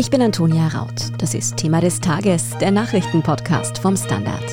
Ich bin Antonia Raut. Das ist Thema des Tages, der Nachrichtenpodcast vom Standard.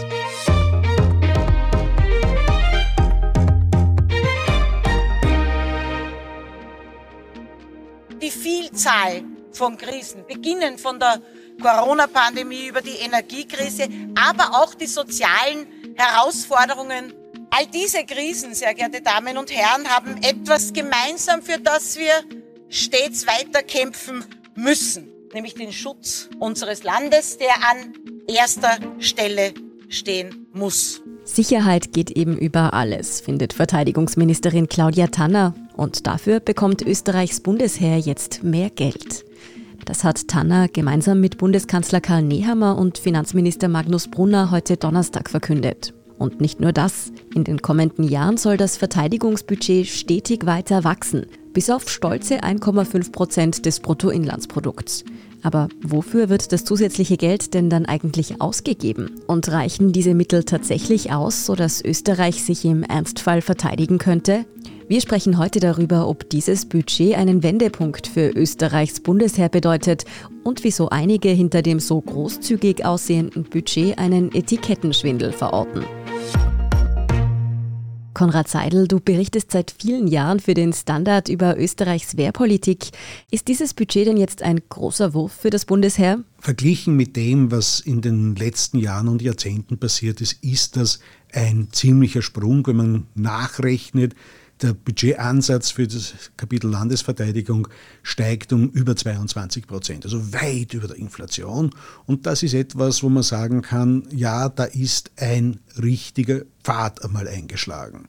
Die Vielzahl von Krisen, beginnen von der Corona-Pandemie über die Energiekrise, aber auch die sozialen Herausforderungen. All diese Krisen, sehr geehrte Damen und Herren, haben etwas gemeinsam, für das wir stets weiter kämpfen müssen nämlich den Schutz unseres Landes, der an erster Stelle stehen muss. Sicherheit geht eben über alles, findet Verteidigungsministerin Claudia Tanner. Und dafür bekommt Österreichs Bundesheer jetzt mehr Geld. Das hat Tanner gemeinsam mit Bundeskanzler Karl Nehammer und Finanzminister Magnus Brunner heute Donnerstag verkündet. Und nicht nur das, in den kommenden Jahren soll das Verteidigungsbudget stetig weiter wachsen, bis auf stolze 1,5 Prozent des Bruttoinlandsprodukts. Aber wofür wird das zusätzliche Geld denn dann eigentlich ausgegeben? Und reichen diese Mittel tatsächlich aus, sodass Österreich sich im Ernstfall verteidigen könnte? Wir sprechen heute darüber, ob dieses Budget einen Wendepunkt für Österreichs Bundesheer bedeutet und wieso einige hinter dem so großzügig aussehenden Budget einen Etikettenschwindel verorten. Konrad Seidel, du berichtest seit vielen Jahren für den Standard über Österreichs Wehrpolitik. Ist dieses Budget denn jetzt ein großer Wurf für das Bundesheer? Verglichen mit dem, was in den letzten Jahren und Jahrzehnten passiert ist, ist das ein ziemlicher Sprung, wenn man nachrechnet, der Budgetansatz für das Kapitel Landesverteidigung steigt um über 22 Prozent, also weit über der Inflation. Und das ist etwas, wo man sagen kann, ja, da ist ein richtiger Pfad einmal eingeschlagen.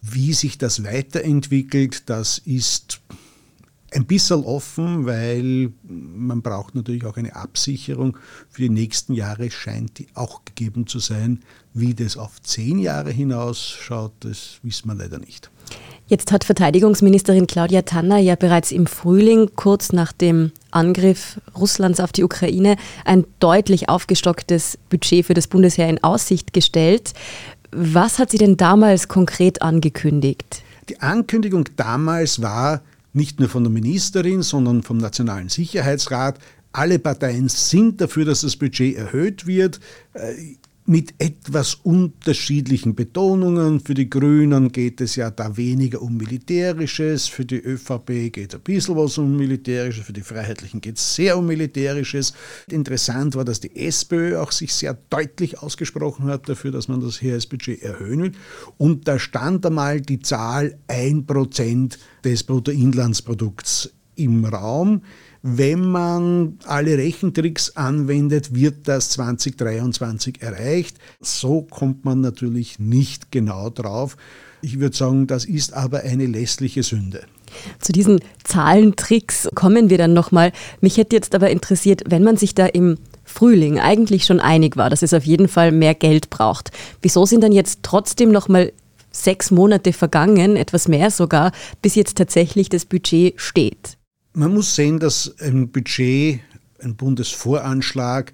Wie sich das weiterentwickelt, das ist ein bisschen offen, weil man braucht natürlich auch eine Absicherung für die nächsten Jahre, scheint die auch gegeben zu sein. Wie das auf zehn Jahre hinausschaut, das wissen wir leider nicht. Jetzt hat Verteidigungsministerin Claudia Tanner ja bereits im Frühling, kurz nach dem Angriff Russlands auf die Ukraine, ein deutlich aufgestocktes Budget für das Bundesheer in Aussicht gestellt. Was hat sie denn damals konkret angekündigt? Die Ankündigung damals war nicht nur von der Ministerin, sondern vom Nationalen Sicherheitsrat, alle Parteien sind dafür, dass das Budget erhöht wird. Mit etwas unterschiedlichen Betonungen. Für die Grünen geht es ja da weniger um Militärisches, für die ÖVP geht ein bisschen was um Militärisches, für die Freiheitlichen geht es sehr um Militärisches. Interessant war, dass die SPÖ auch sich sehr deutlich ausgesprochen hat dafür, dass man das Heeresbudget erhöhen will. Und da stand einmal die Zahl 1% des Bruttoinlandsprodukts im Raum. Wenn man alle Rechentricks anwendet, wird das 2023 erreicht. So kommt man natürlich nicht genau drauf. Ich würde sagen, das ist aber eine lässliche Sünde. Zu diesen Zahlentricks kommen wir dann nochmal. Mich hätte jetzt aber interessiert, wenn man sich da im Frühling eigentlich schon einig war, dass es auf jeden Fall mehr Geld braucht. Wieso sind dann jetzt trotzdem nochmal sechs Monate vergangen, etwas mehr sogar, bis jetzt tatsächlich das Budget steht? Man muss sehen, dass ein Budget, ein Bundesvoranschlag,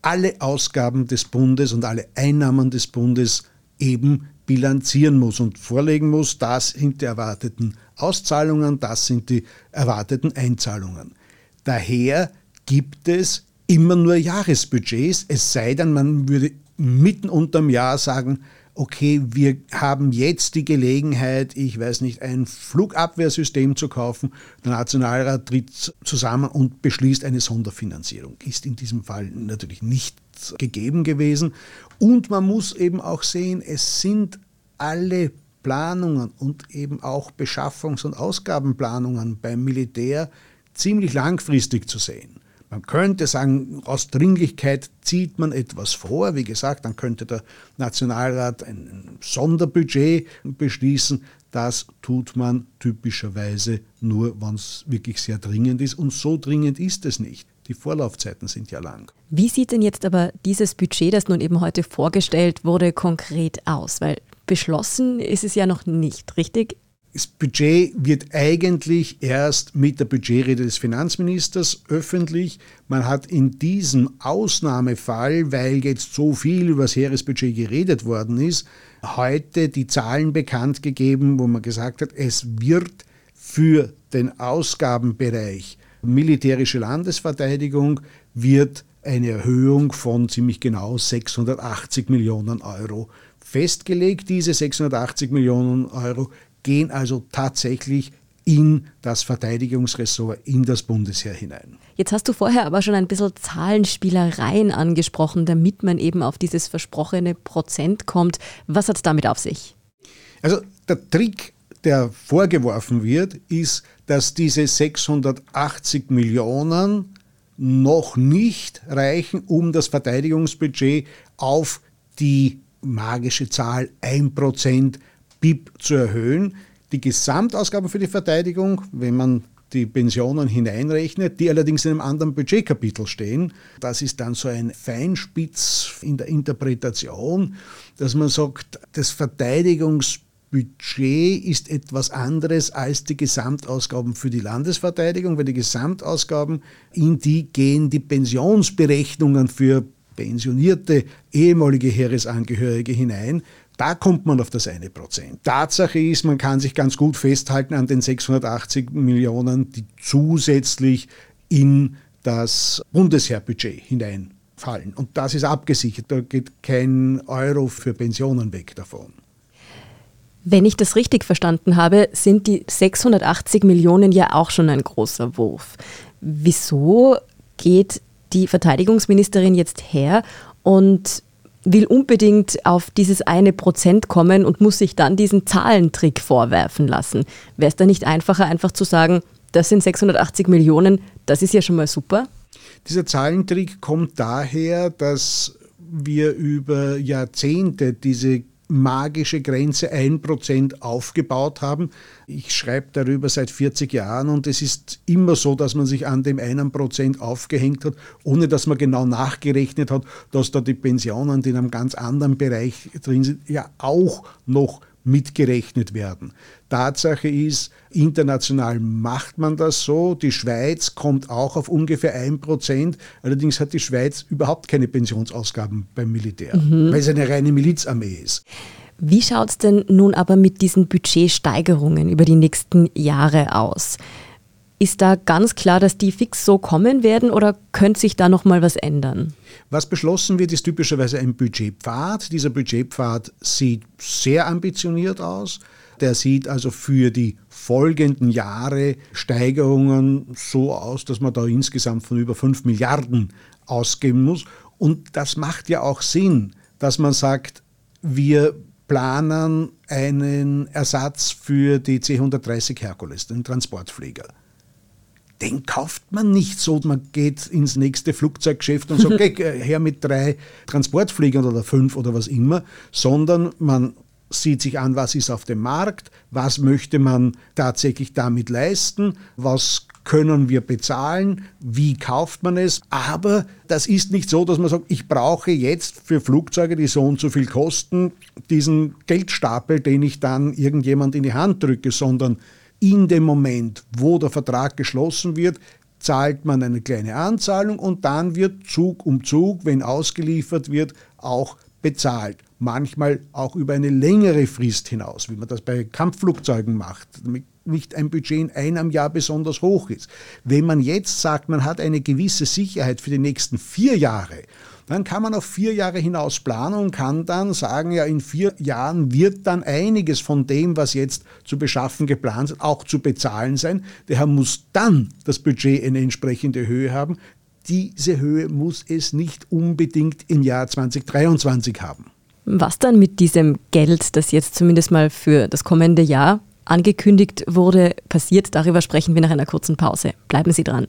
alle Ausgaben des Bundes und alle Einnahmen des Bundes eben bilanzieren muss und vorlegen muss, das sind die erwarteten Auszahlungen, das sind die erwarteten Einzahlungen. Daher gibt es immer nur Jahresbudgets, es sei denn, man würde mitten unterm Jahr sagen, okay, wir haben jetzt die Gelegenheit, ich weiß nicht, ein Flugabwehrsystem zu kaufen. Der Nationalrat tritt zusammen und beschließt eine Sonderfinanzierung. Ist in diesem Fall natürlich nicht gegeben gewesen. Und man muss eben auch sehen, es sind alle Planungen und eben auch Beschaffungs- und Ausgabenplanungen beim Militär ziemlich langfristig zu sehen. Man könnte sagen, aus Dringlichkeit zieht man etwas vor. Wie gesagt, dann könnte der Nationalrat ein Sonderbudget beschließen. Das tut man typischerweise nur, wenn es wirklich sehr dringend ist. Und so dringend ist es nicht. Die Vorlaufzeiten sind ja lang. Wie sieht denn jetzt aber dieses Budget, das nun eben heute vorgestellt wurde, konkret aus? Weil beschlossen ist es ja noch nicht, richtig? Das Budget wird eigentlich erst mit der Budgetrede des Finanzministers öffentlich. Man hat in diesem Ausnahmefall, weil jetzt so viel über das Heeresbudget geredet worden ist, heute die Zahlen bekannt gegeben, wo man gesagt hat, es wird für den Ausgabenbereich militärische Landesverteidigung wird eine Erhöhung von ziemlich genau 680 Millionen Euro festgelegt. Diese 680 Millionen Euro gehen also tatsächlich in das Verteidigungsressort, in das Bundesheer hinein. Jetzt hast du vorher aber schon ein bisschen Zahlenspielereien angesprochen, damit man eben auf dieses versprochene Prozent kommt. Was hat es damit auf sich? Also der Trick, der vorgeworfen wird, ist, dass diese 680 Millionen noch nicht reichen, um das Verteidigungsbudget auf die magische Zahl 1% BIP zu erhöhen. Die Gesamtausgaben für die Verteidigung, wenn man die Pensionen hineinrechnet, die allerdings in einem anderen Budgetkapitel stehen. Das ist dann so ein Feinspitz in der Interpretation, dass man sagt, das Verteidigungsbudget Budget ist etwas anderes als die Gesamtausgaben für die Landesverteidigung, weil die Gesamtausgaben, in die gehen die Pensionsberechnungen für pensionierte ehemalige Heeresangehörige hinein. Da kommt man auf das eine Prozent. Tatsache ist, man kann sich ganz gut festhalten an den 680 Millionen, die zusätzlich in das Bundesheerbudget hineinfallen. Und das ist abgesichert. Da geht kein Euro für Pensionen weg davon. Wenn ich das richtig verstanden habe, sind die 680 Millionen ja auch schon ein großer Wurf. Wieso geht die Verteidigungsministerin jetzt her und will unbedingt auf dieses eine Prozent kommen und muss sich dann diesen Zahlentrick vorwerfen lassen? Wäre es da nicht einfacher, einfach zu sagen, das sind 680 Millionen, das ist ja schon mal super? Dieser Zahlentrick kommt daher, dass wir über Jahrzehnte diese magische Grenze 1% aufgebaut haben. Ich schreibe darüber seit 40 Jahren und es ist immer so, dass man sich an dem 1% aufgehängt hat, ohne dass man genau nachgerechnet hat, dass da die Pensionen, die in einem ganz anderen Bereich drin sind, ja auch noch mitgerechnet werden. Tatsache ist, international macht man das so. Die Schweiz kommt auch auf ungefähr 1%. Allerdings hat die Schweiz überhaupt keine Pensionsausgaben beim Militär, mhm. weil es eine reine Milizarmee ist. Wie schaut es denn nun aber mit diesen Budgetsteigerungen über die nächsten Jahre aus? Ist da ganz klar, dass die fix so kommen werden oder könnte sich da noch mal was ändern? Was beschlossen wird, ist typischerweise ein Budgetpfad. Dieser Budgetpfad sieht sehr ambitioniert aus. Der sieht also für die folgenden Jahre Steigerungen so aus, dass man da insgesamt von über 5 Milliarden ausgeben muss. Und das macht ja auch Sinn, dass man sagt, wir planen einen Ersatz für die C-130 Herkules, den Transportflieger den kauft man nicht so. Man geht ins nächste Flugzeuggeschäft und sagt, okay, her mit drei Transportfliegern oder fünf oder was immer, sondern man sieht sich an, was ist auf dem Markt, was möchte man tatsächlich damit leisten, was können wir bezahlen, wie kauft man es. Aber das ist nicht so, dass man sagt, ich brauche jetzt für Flugzeuge, die so und so viel kosten, diesen Geldstapel, den ich dann irgendjemand in die Hand drücke, sondern in dem Moment, wo der Vertrag geschlossen wird, zahlt man eine kleine Anzahlung und dann wird Zug um Zug, wenn ausgeliefert wird, auch bezahlt. Manchmal auch über eine längere Frist hinaus, wie man das bei Kampfflugzeugen macht, damit nicht ein Budget in einem Jahr besonders hoch ist. Wenn man jetzt sagt, man hat eine gewisse Sicherheit für die nächsten vier Jahre dann kann man auf vier Jahre hinaus planen und kann dann sagen, ja, in vier Jahren wird dann einiges von dem, was jetzt zu beschaffen geplant ist, auch zu bezahlen sein. Daher muss dann das Budget eine entsprechende Höhe haben. Diese Höhe muss es nicht unbedingt im Jahr 2023 haben. Was dann mit diesem Geld, das jetzt zumindest mal für das kommende Jahr angekündigt wurde, passiert, darüber sprechen wir nach einer kurzen Pause. Bleiben Sie dran.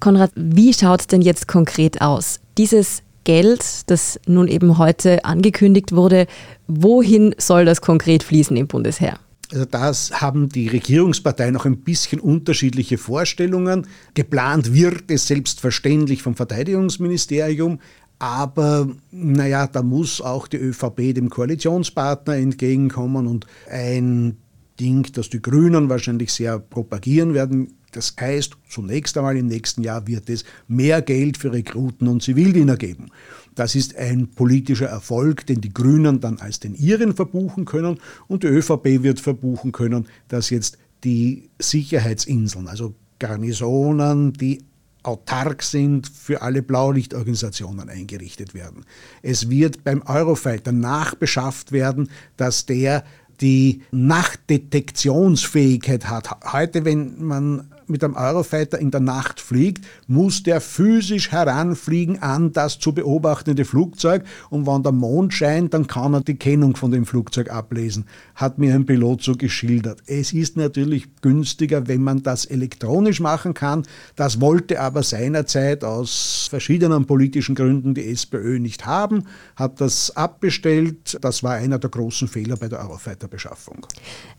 Konrad, wie schaut es denn jetzt konkret aus? Dieses Geld, das nun eben heute angekündigt wurde, wohin soll das konkret fließen im Bundesheer? Also das haben die Regierungsparteien noch ein bisschen unterschiedliche Vorstellungen. Geplant wird es selbstverständlich vom Verteidigungsministerium, aber naja, da muss auch die ÖVP dem Koalitionspartner entgegenkommen und ein Ding, das die Grünen wahrscheinlich sehr propagieren werden. Das heißt, zunächst einmal im nächsten Jahr wird es mehr Geld für Rekruten und Zivildiener geben. Das ist ein politischer Erfolg, den die Grünen dann als den ihren verbuchen können und die ÖVP wird verbuchen können, dass jetzt die Sicherheitsinseln, also Garnisonen, die autark sind, für alle Blaulichtorganisationen eingerichtet werden. Es wird beim Eurofighter nachbeschafft werden, dass der die Nachtdetektionsfähigkeit hat. Heute, wenn man mit einem Eurofighter in der Nacht fliegt, muss der physisch heranfliegen an das zu beobachtende Flugzeug und wenn der Mond scheint, dann kann er die Kennung von dem Flugzeug ablesen, hat mir ein Pilot so geschildert. Es ist natürlich günstiger, wenn man das elektronisch machen kann. Das wollte aber seinerzeit aus verschiedenen politischen Gründen die SPÖ nicht haben, hat das abbestellt. Das war einer der großen Fehler bei der Eurofighter-Beschaffung.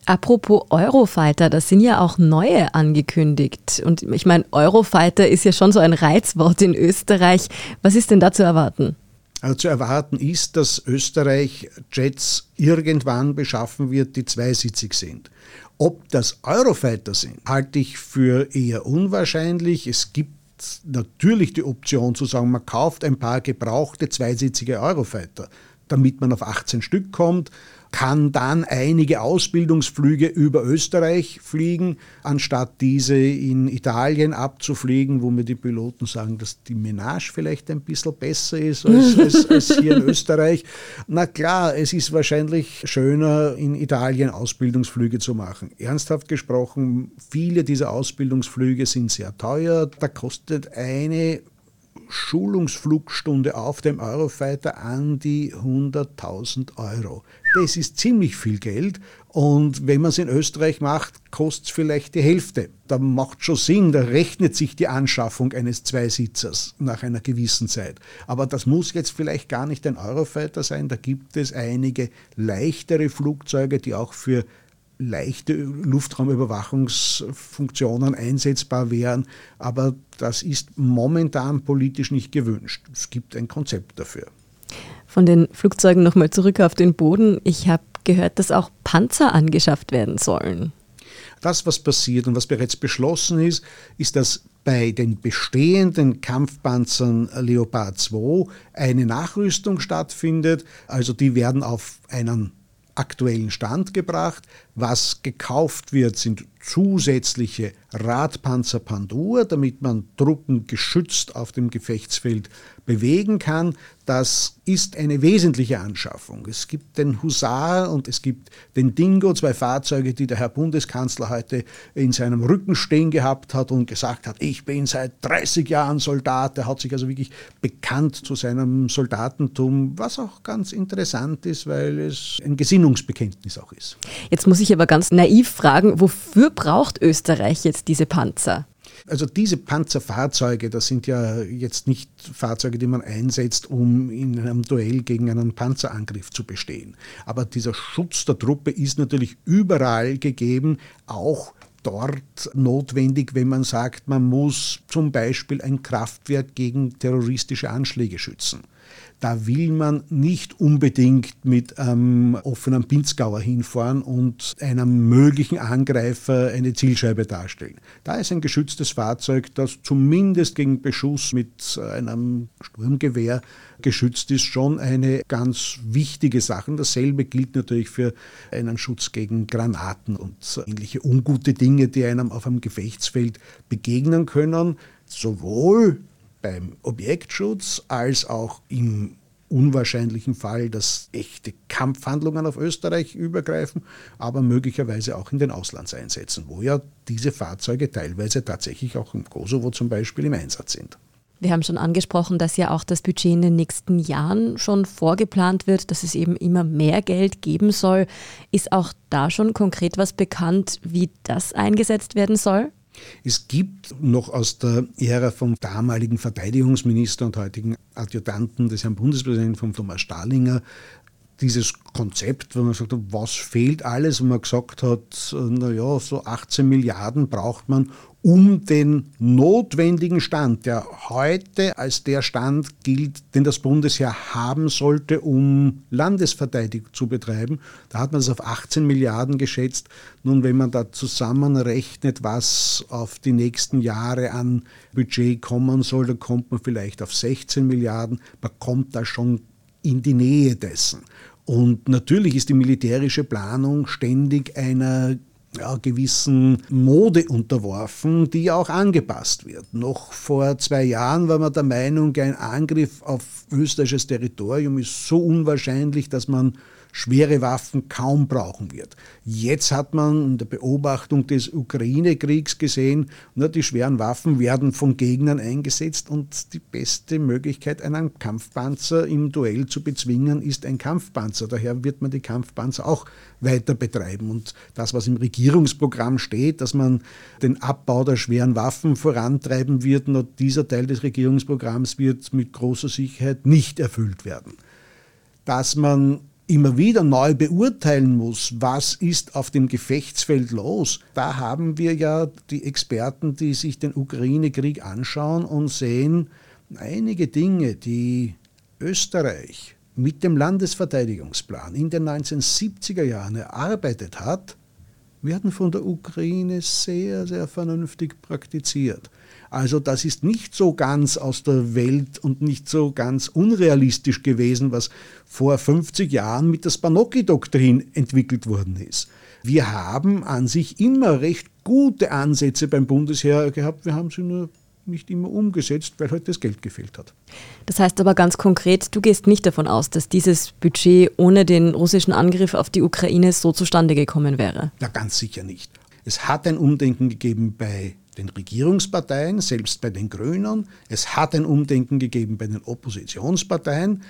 Apropos Eurofighter, das sind ja auch neue angekündigt. Und ich meine, Eurofighter ist ja schon so ein Reizwort in Österreich. Was ist denn da zu erwarten? Also zu erwarten ist, dass Österreich Jets irgendwann beschaffen wird, die zweisitzig sind. Ob das Eurofighter sind, halte ich für eher unwahrscheinlich. Es gibt natürlich die Option zu sagen, man kauft ein paar gebrauchte zweisitzige Eurofighter, damit man auf 18 Stück kommt kann dann einige Ausbildungsflüge über Österreich fliegen, anstatt diese in Italien abzufliegen, wo mir die Piloten sagen, dass die Menage vielleicht ein bisschen besser ist als, als, als hier in Österreich. Na klar, es ist wahrscheinlich schöner, in Italien Ausbildungsflüge zu machen. Ernsthaft gesprochen, viele dieser Ausbildungsflüge sind sehr teuer. Da kostet eine Schulungsflugstunde auf dem Eurofighter an die 100.000 Euro. Das ist ziemlich viel Geld und wenn man es in Österreich macht, kostet es vielleicht die Hälfte. Da macht schon Sinn, da rechnet sich die Anschaffung eines Zweisitzers nach einer gewissen Zeit. Aber das muss jetzt vielleicht gar nicht ein Eurofighter sein, da gibt es einige leichtere Flugzeuge, die auch für leichte Luftraumüberwachungsfunktionen einsetzbar wären, aber das ist momentan politisch nicht gewünscht. Es gibt ein Konzept dafür. Von den Flugzeugen nochmal zurück auf den Boden. Ich habe gehört, dass auch Panzer angeschafft werden sollen. Das, was passiert und was bereits beschlossen ist, ist, dass bei den bestehenden Kampfpanzern Leopard 2 eine Nachrüstung stattfindet. Also die werden auf einen aktuellen Stand gebracht. Was gekauft wird, sind zusätzliche Radpanzer Pandur, damit man Truppen geschützt auf dem Gefechtsfeld bewegen kann. Das ist eine wesentliche Anschaffung. Es gibt den Husar und es gibt den Dingo, zwei Fahrzeuge, die der Herr Bundeskanzler heute in seinem Rücken stehen gehabt hat und gesagt hat, ich bin seit 30 Jahren Soldat. Er hat sich also wirklich bekannt zu seinem Soldatentum, was auch ganz interessant ist, weil es ein Gesinnungsbekenntnis auch ist. Jetzt muss ich aber ganz naiv fragen, wofür braucht Österreich jetzt diese Panzer? Also diese Panzerfahrzeuge, das sind ja jetzt nicht Fahrzeuge, die man einsetzt, um in einem Duell gegen einen Panzerangriff zu bestehen. Aber dieser Schutz der Truppe ist natürlich überall gegeben, auch dort notwendig, wenn man sagt, man muss zum Beispiel ein Kraftwerk gegen terroristische Anschläge schützen da will man nicht unbedingt mit einem offenen Pinzgauer hinfahren und einem möglichen Angreifer eine Zielscheibe darstellen. Da ist ein geschütztes Fahrzeug, das zumindest gegen Beschuss mit einem Sturmgewehr geschützt ist, schon eine ganz wichtige Sache. Dasselbe gilt natürlich für einen Schutz gegen Granaten und ähnliche ungute Dinge, die einem auf einem Gefechtsfeld begegnen können. Sowohl beim Objektschutz als auch im unwahrscheinlichen Fall, dass echte Kampfhandlungen auf Österreich übergreifen, aber möglicherweise auch in den Auslandseinsätzen, wo ja diese Fahrzeuge teilweise tatsächlich auch im Kosovo zum Beispiel im Einsatz sind. Wir haben schon angesprochen, dass ja auch das Budget in den nächsten Jahren schon vorgeplant wird, dass es eben immer mehr Geld geben soll. Ist auch da schon konkret was bekannt, wie das eingesetzt werden soll? Es gibt noch aus der Ära vom damaligen Verteidigungsminister und heutigen Adjutanten des Herrn Bundespräsidenten, von Thomas Stahlinger, dieses Konzept, wo man sagt, was fehlt alles, und man gesagt hat, naja, so 18 Milliarden braucht man, um den notwendigen Stand, der heute als der Stand gilt, den das Bundesheer haben sollte, um Landesverteidigung zu betreiben. Da hat man es auf 18 Milliarden geschätzt. Nun, wenn man da zusammenrechnet, was auf die nächsten Jahre an Budget kommen soll, dann kommt man vielleicht auf 16 Milliarden. Man kommt da schon in die Nähe dessen. Und natürlich ist die militärische Planung ständig einer ja, gewissen Mode unterworfen, die auch angepasst wird. Noch vor zwei Jahren war man der Meinung, ein Angriff auf österreichisches Territorium ist so unwahrscheinlich, dass man schwere Waffen kaum brauchen wird. Jetzt hat man in der Beobachtung des Ukraine-Kriegs gesehen, na, die schweren Waffen werden von Gegnern eingesetzt und die beste Möglichkeit, einen Kampfpanzer im Duell zu bezwingen, ist ein Kampfpanzer. Daher wird man die Kampfpanzer auch weiter betreiben. Und das, was im Regierungsprogramm steht, dass man den Abbau der schweren Waffen vorantreiben wird, na, dieser Teil des Regierungsprogramms wird mit großer Sicherheit nicht erfüllt werden. Dass man immer wieder neu beurteilen muss, was ist auf dem Gefechtsfeld los. Da haben wir ja die Experten, die sich den Ukraine-Krieg anschauen und sehen, einige Dinge, die Österreich mit dem Landesverteidigungsplan in den 1970er Jahren erarbeitet hat, werden von der Ukraine sehr, sehr vernünftig praktiziert. Also das ist nicht so ganz aus der Welt und nicht so ganz unrealistisch gewesen, was vor 50 Jahren mit der Spanocki-Doktrin entwickelt worden ist. Wir haben an sich immer recht gute Ansätze beim Bundesheer gehabt, wir haben sie nur nicht immer umgesetzt, weil halt das Geld gefehlt hat. Das heißt aber ganz konkret, du gehst nicht davon aus, dass dieses Budget ohne den russischen Angriff auf die Ukraine so zustande gekommen wäre? Na, ganz sicher nicht. Es hat ein Umdenken gegeben bei den Regierungsparteien, selbst bei den Grünen. Es hat ein Umdenken gegeben bei den Oppositionsparteien.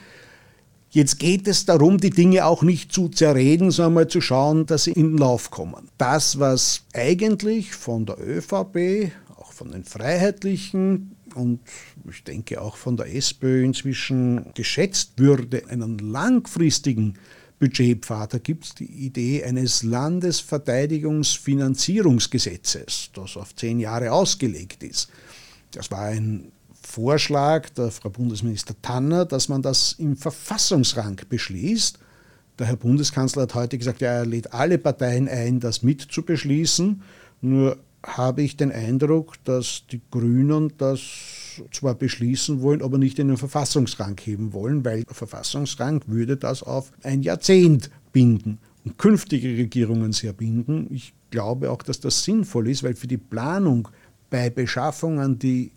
Jetzt geht es darum, die Dinge auch nicht zu zerreden, sondern mal zu schauen, dass sie in den Lauf kommen. Das, was eigentlich von der ÖVP, auch von den Freiheitlichen und ich denke auch von der SPÖ inzwischen geschätzt würde, einen langfristigen Budgetpfad. Da gibt es die Idee eines Landesverteidigungsfinanzierungsgesetzes, das auf zehn Jahre ausgelegt ist. Das war ein Vorschlag der Frau Bundesminister Tanner, dass man das im Verfassungsrang beschließt. Der Herr Bundeskanzler hat heute gesagt, ja, er lädt alle Parteien ein, das mit zu beschließen. Nur habe ich den Eindruck, dass die Grünen das zwar beschließen wollen, aber nicht in den Verfassungsrang heben wollen, weil der Verfassungsrang würde das auf ein Jahrzehnt binden und künftige Regierungen sehr binden. Ich glaube auch, dass das sinnvoll ist, weil für die Planung bei Beschaffungen, die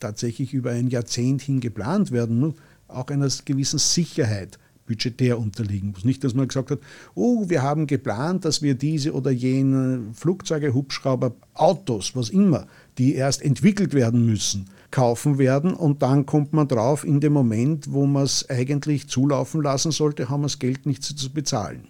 tatsächlich über ein Jahrzehnt hin geplant werden, auch einer gewissen Sicherheit budgetär unterliegen muss. Nicht, dass man gesagt hat, oh, wir haben geplant, dass wir diese oder jene Flugzeuge, Hubschrauber, Autos, was immer, die erst entwickelt werden müssen, kaufen werden und dann kommt man drauf, in dem Moment, wo man es eigentlich zulaufen lassen sollte, haben wir das Geld nicht zu bezahlen.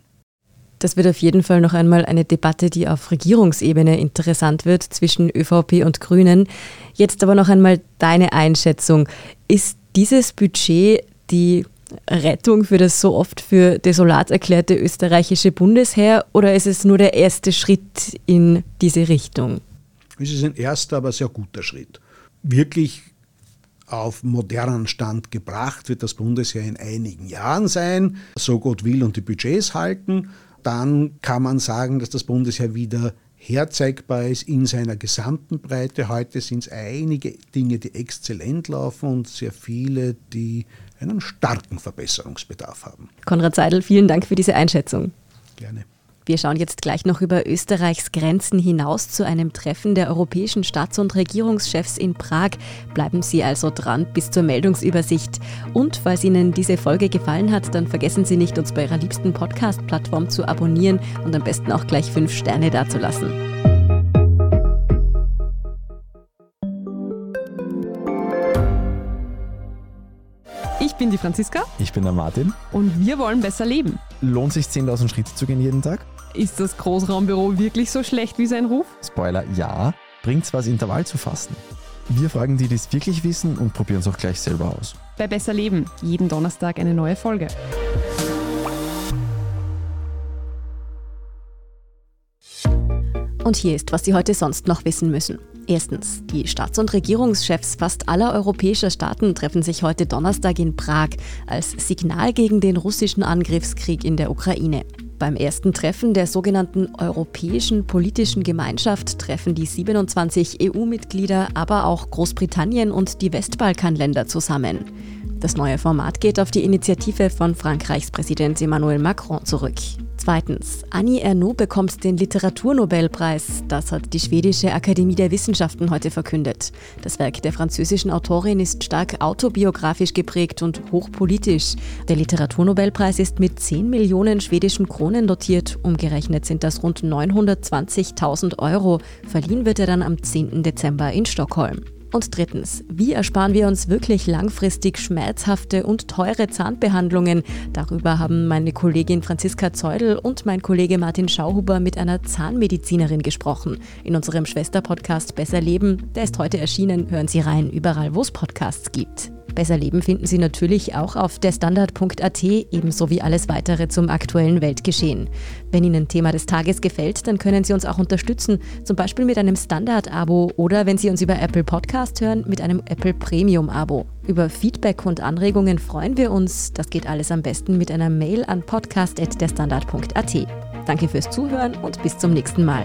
Das wird auf jeden Fall noch einmal eine Debatte, die auf Regierungsebene interessant wird zwischen ÖVP und Grünen. Jetzt aber noch einmal deine Einschätzung. Ist dieses Budget die Rettung für das so oft für desolat erklärte österreichische Bundesheer oder ist es nur der erste Schritt in diese Richtung? Es ist ein erster, aber sehr guter Schritt. Wirklich auf modernen Stand gebracht wird das Bundesheer in einigen Jahren sein, so Gott will und die Budgets halten. Dann kann man sagen, dass das Bundesheer wieder herzeigbar ist in seiner gesamten Breite. Heute sind es einige Dinge, die exzellent laufen und sehr viele, die einen starken Verbesserungsbedarf haben. Konrad Seidel, vielen Dank für diese Einschätzung. Gerne. Wir schauen jetzt gleich noch über Österreichs Grenzen hinaus zu einem Treffen der europäischen Staats- und Regierungschefs in Prag. Bleiben Sie also dran bis zur Meldungsübersicht. Und falls Ihnen diese Folge gefallen hat, dann vergessen Sie nicht, uns bei Ihrer liebsten Podcast-Plattform zu abonnieren und am besten auch gleich fünf Sterne dazulassen. Ich bin die Franziska Ich bin der Martin. und wir wollen besser leben. Lohnt sich 10.000 Schritte zu gehen jeden Tag? Ist das Großraumbüro wirklich so schlecht wie sein Ruf? Spoiler, ja. Bringt's was, Intervall zu fasten? Wir fragen die, die es wirklich wissen und probieren es auch gleich selber aus. Bei Besser Leben, jeden Donnerstag eine neue Folge. Und hier ist, was Sie heute sonst noch wissen müssen. Erstens, die Staats- und Regierungschefs fast aller europäischer Staaten treffen sich heute Donnerstag in Prag als Signal gegen den russischen Angriffskrieg in der Ukraine. Beim ersten Treffen der sogenannten Europäischen Politischen Gemeinschaft treffen die 27 EU-Mitglieder, aber auch Großbritannien und die Westbalkanländer zusammen. Das neue Format geht auf die Initiative von Frankreichs Präsident Emmanuel Macron zurück. Zweitens, Annie Ernaux bekommt den Literaturnobelpreis. Das hat die Schwedische Akademie der Wissenschaften heute verkündet. Das Werk der französischen Autorin ist stark autobiografisch geprägt und hochpolitisch. Der Literaturnobelpreis ist mit 10 Millionen schwedischen Kronen dotiert. Umgerechnet sind das rund 920.000 Euro. Verliehen wird er dann am 10. Dezember in Stockholm. Und drittens, wie ersparen wir uns wirklich langfristig schmerzhafte und teure Zahnbehandlungen? Darüber haben meine Kollegin Franziska Zeudel und mein Kollege Martin Schauhuber mit einer Zahnmedizinerin gesprochen. In unserem Schwesterpodcast Besser Leben, der ist heute erschienen. Hören Sie rein, überall wo es Podcasts gibt. Besser Leben finden Sie natürlich auch auf derstandard.at, ebenso wie alles weitere zum aktuellen Weltgeschehen. Wenn Ihnen Thema des Tages gefällt, dann können Sie uns auch unterstützen, zum Beispiel mit einem Standard-Abo oder wenn Sie uns über Apple Podcast hören, mit einem Apple Premium-Abo. Über Feedback und Anregungen freuen wir uns. Das geht alles am besten mit einer Mail an podcast.derstandard.at. Danke fürs Zuhören und bis zum nächsten Mal.